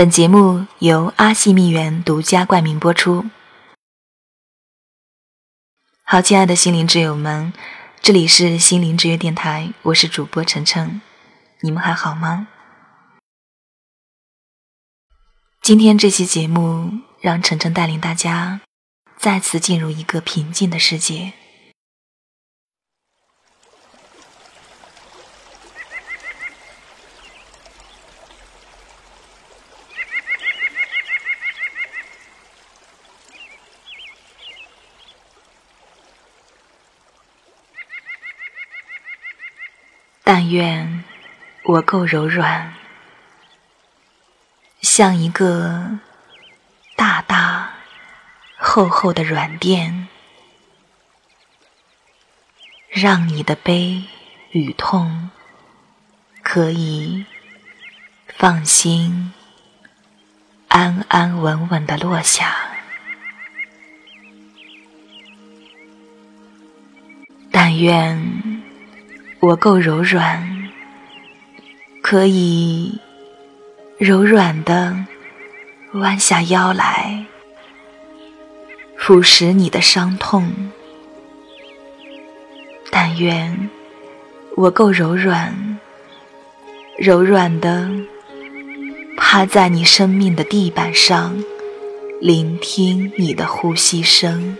本节目由阿西蜜源独家冠名播出。好，亲爱的心灵挚友们，这里是心灵之约电台，我是主播晨晨，你们还好吗？今天这期节目让晨晨带领大家再次进入一个平静的世界。但愿我够柔软，像一个大大厚厚的软垫，让你的悲与痛可以放心、安安稳稳的落下。但愿。我够柔软，可以柔软的弯下腰来，腐蚀你的伤痛。但愿我够柔软，柔软的趴在你生命的地板上，聆听你的呼吸声，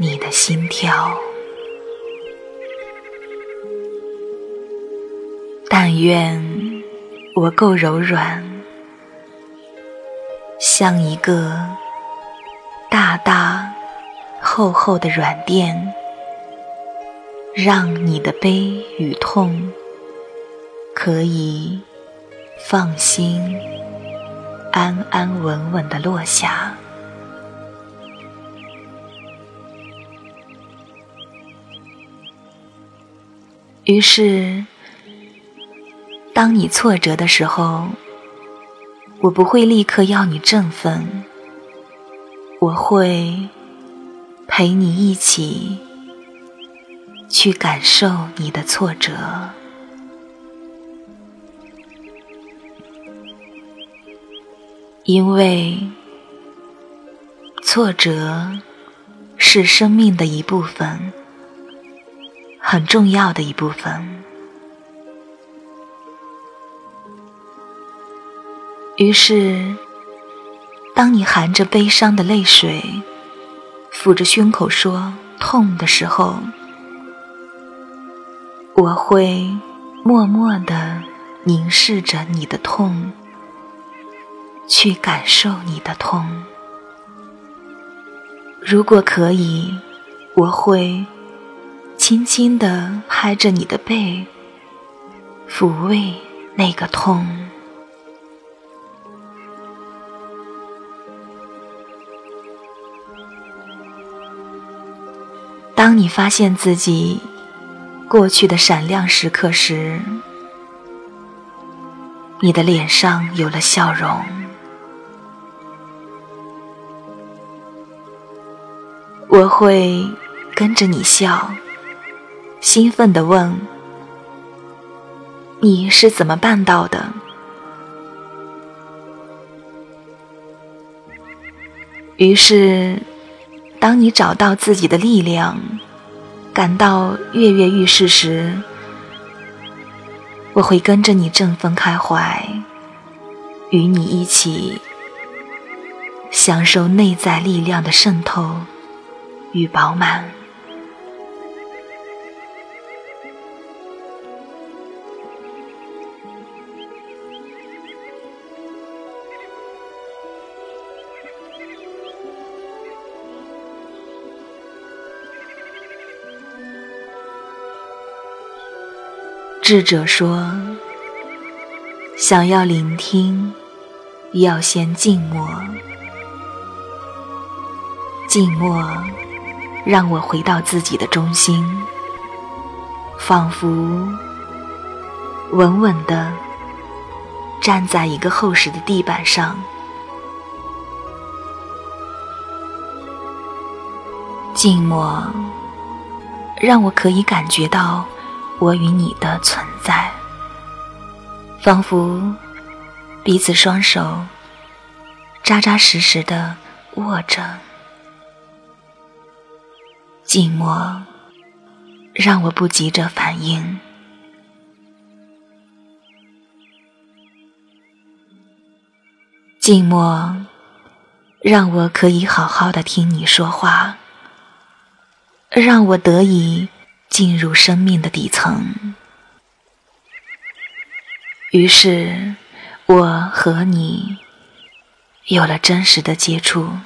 你的心跳。但愿我够柔软，像一个大大厚厚的软垫，让你的悲与痛可以放心、安安稳稳的落下。于是。当你挫折的时候，我不会立刻要你振奋，我会陪你一起去感受你的挫折，因为挫折是生命的一部分，很重要的一部分。于是，当你含着悲伤的泪水，抚着胸口说痛的时候，我会默默的凝视着你的痛，去感受你的痛。如果可以，我会轻轻的拍着你的背，抚慰那个痛。当你发现自己过去的闪亮时刻时，你的脸上有了笑容，我会跟着你笑，兴奋地问：“你是怎么办到的？”于是。当你找到自己的力量，感到跃跃欲试时，我会跟着你振奋开怀，与你一起享受内在力量的渗透与饱满。智者说：“想要聆听，要先静默。静默让我回到自己的中心，仿佛稳稳的站在一个厚实的地板上。静默让我可以感觉到。”我与你的存在，仿佛彼此双手扎扎实实的握着，寂寞让我不急着反应，寂寞让我可以好好的听你说话，让我得以进入生命的底层。于是，我和你有了真实的接触。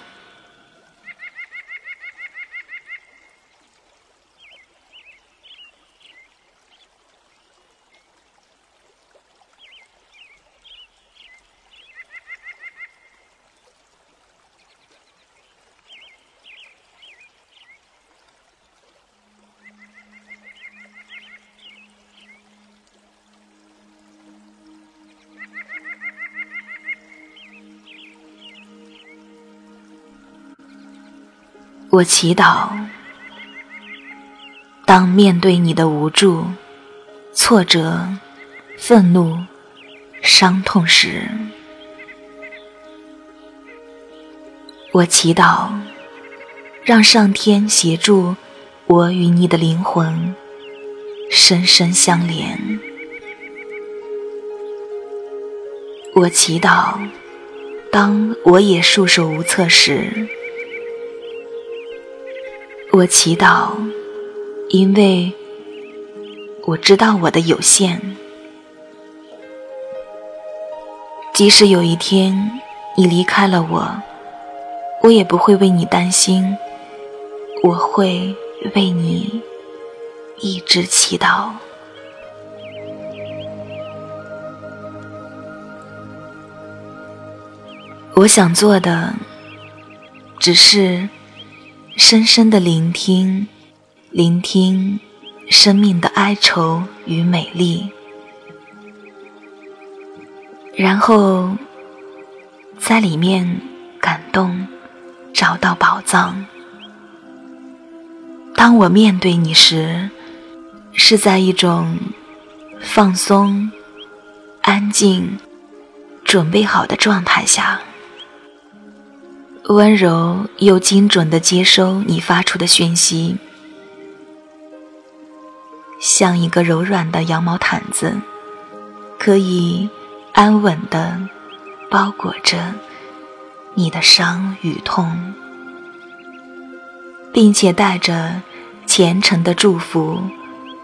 我祈祷，当面对你的无助、挫折、愤怒、伤痛时，我祈祷，让上天协助我与你的灵魂深深相连。我祈祷，当我也束手无策时。我祈祷，因为我知道我的有限。即使有一天你离开了我，我也不会为你担心，我会为你一直祈祷。我想做的，只是。深深的聆听，聆听生命的哀愁与美丽，然后在里面感动，找到宝藏。当我面对你时，是在一种放松、安静、准备好的状态下。温柔又精准的接收你发出的讯息，像一个柔软的羊毛毯子，可以安稳的包裹着你的伤与痛，并且带着虔诚的祝福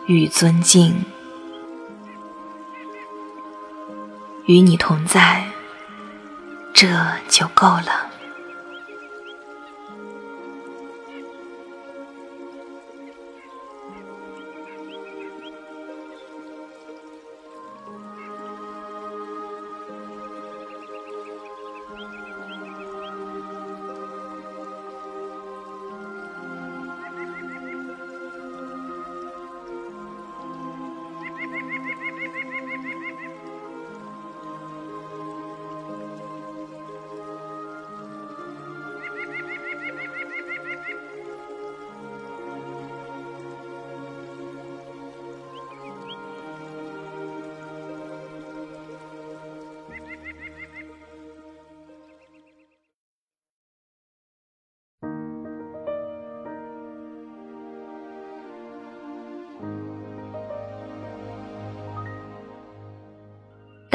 与尊敬，与你同在，这就够了。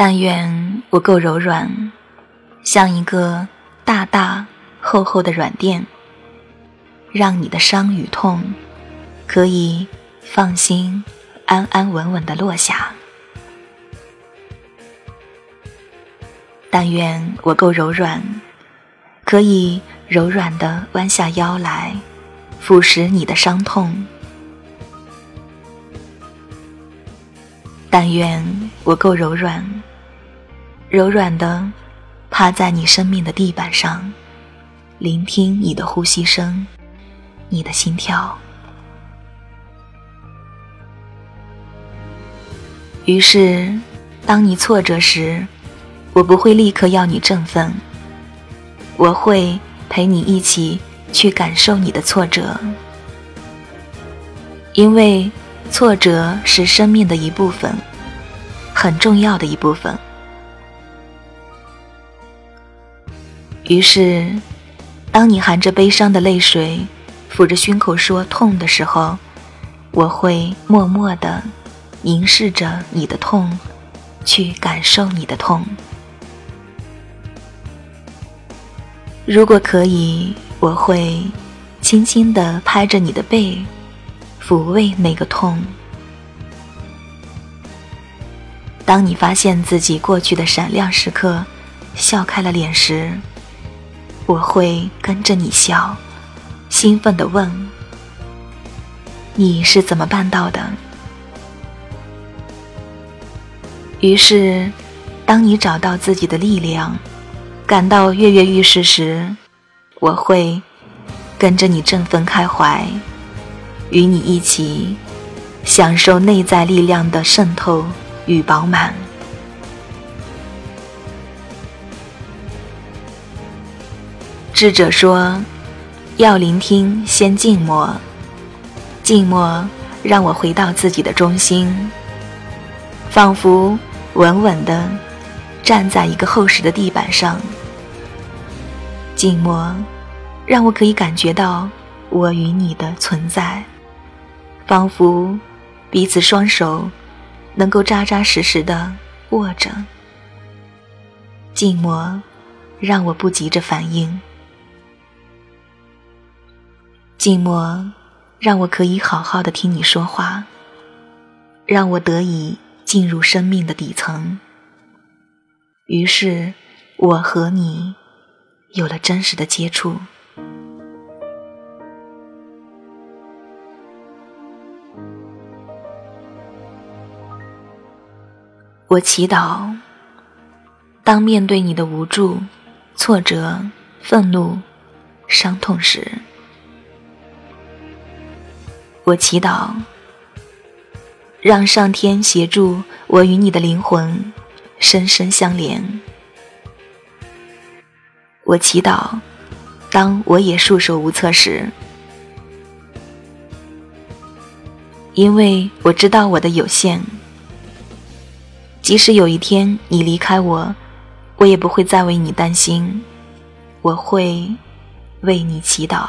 但愿我够柔软，像一个大大厚厚的软垫，让你的伤与痛可以放心、安安稳稳的落下。但愿我够柔软，可以柔软的弯下腰来，腐蚀你的伤痛。但愿我够柔软。柔软的趴在你生命的地板上，聆听你的呼吸声，你的心跳。于是，当你挫折时，我不会立刻要你振奋，我会陪你一起去感受你的挫折，因为挫折是生命的一部分，很重要的一部分。于是，当你含着悲伤的泪水，抚着胸口说痛的时候，我会默默的凝视着你的痛，去感受你的痛。如果可以，我会轻轻地拍着你的背，抚慰那个痛。当你发现自己过去的闪亮时刻，笑开了脸时，我会跟着你笑，兴奋地问：“你是怎么办到的？”于是，当你找到自己的力量，感到跃跃欲试时，我会跟着你振奋开怀，与你一起享受内在力量的渗透与饱满。智者说：“要聆听，先静默。静默让我回到自己的中心，仿佛稳稳地站在一个厚实的地板上。”静默，让我可以感觉到我与你的存在，仿佛彼此双手能够扎扎实实的握着。静默，让我不急着反应。寂寞，让我可以好好的听你说话，让我得以进入生命的底层。于是，我和你。有了真实的接触，我祈祷，当面对你的无助、挫折、愤怒、伤痛时，我祈祷，让上天协助我与你的灵魂深深相连。我祈祷，当我也束手无策时，因为我知道我的有限。即使有一天你离开我，我也不会再为你担心，我会为你祈祷。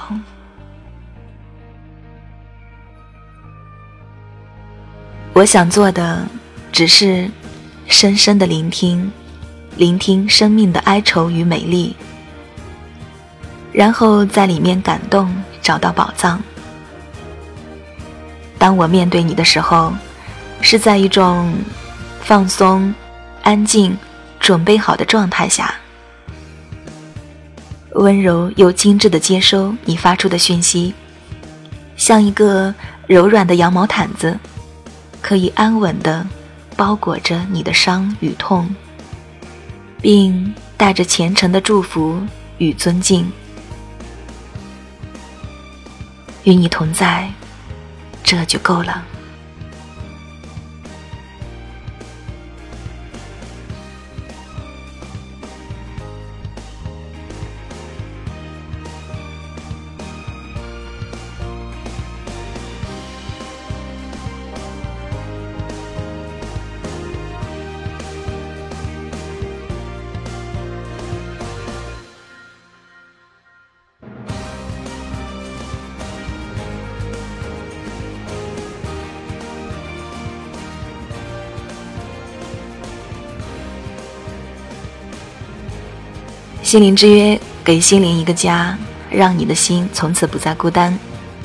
我想做的，只是深深的聆听，聆听生命的哀愁与美丽。然后在里面感动，找到宝藏。当我面对你的时候，是在一种放松、安静、准备好的状态下，温柔又精致的接收你发出的讯息，像一个柔软的羊毛毯子，可以安稳的包裹着你的伤与痛，并带着虔诚的祝福与尊敬。与你同在，这就够了。心灵之约，给心灵一个家，让你的心从此不再孤单。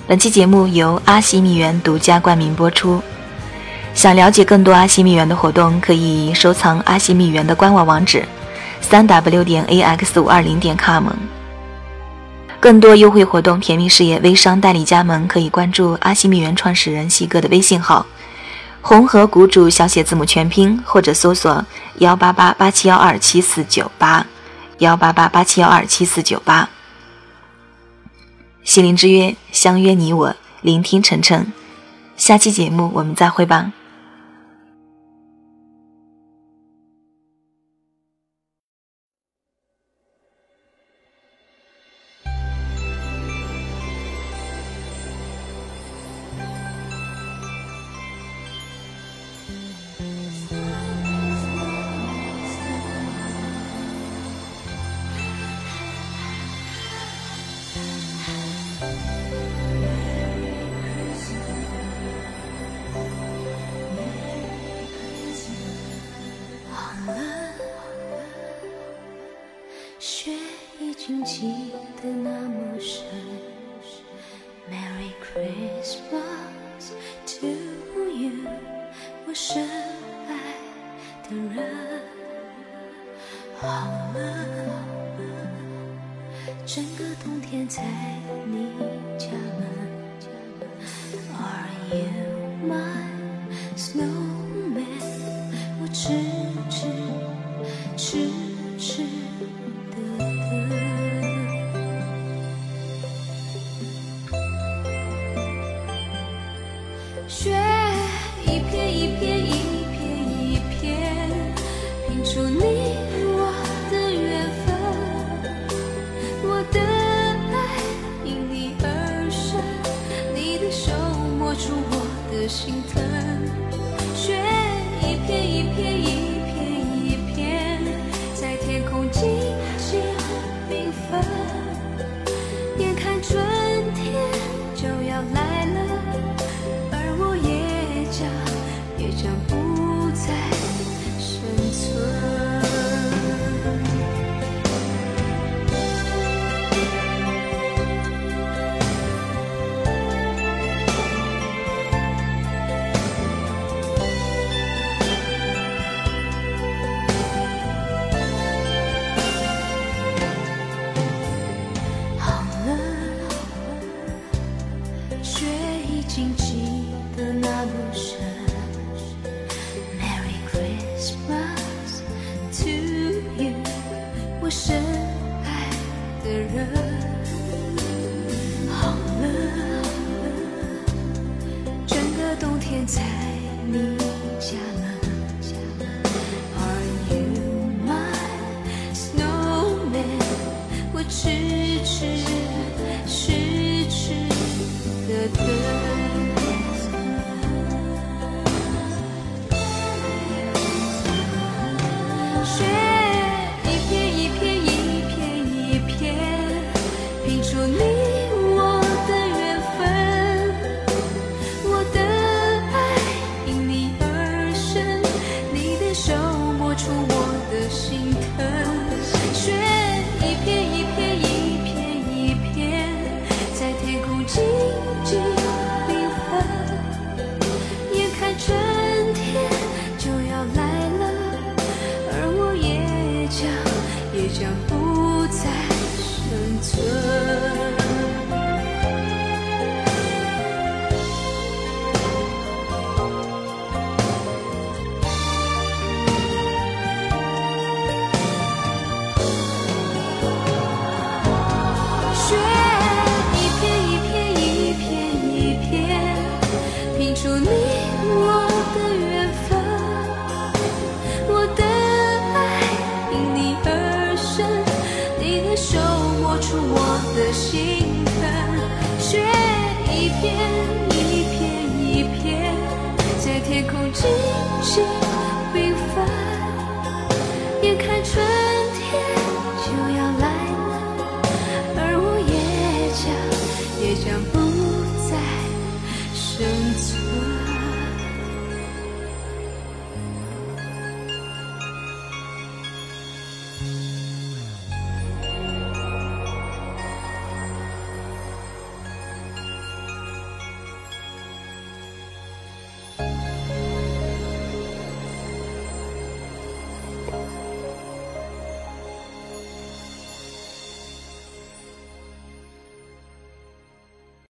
本期节目由阿西蜜园独家冠名播出。想了解更多阿西蜜园的活动，可以收藏阿西蜜园的官网网址：三 w 点 ax 五二零点 com。更多优惠活动、甜蜜事业、微商代理加盟，可以关注阿西蜜园创始人西哥的微信号“红河谷主”小写字母全拼，或者搜索幺八八八七幺二七四九八。幺八八八七幺二七四九八，心灵之约，相约你我，聆听晨晨。下期节目我们再会吧。已经积得那么深。Merry Christmas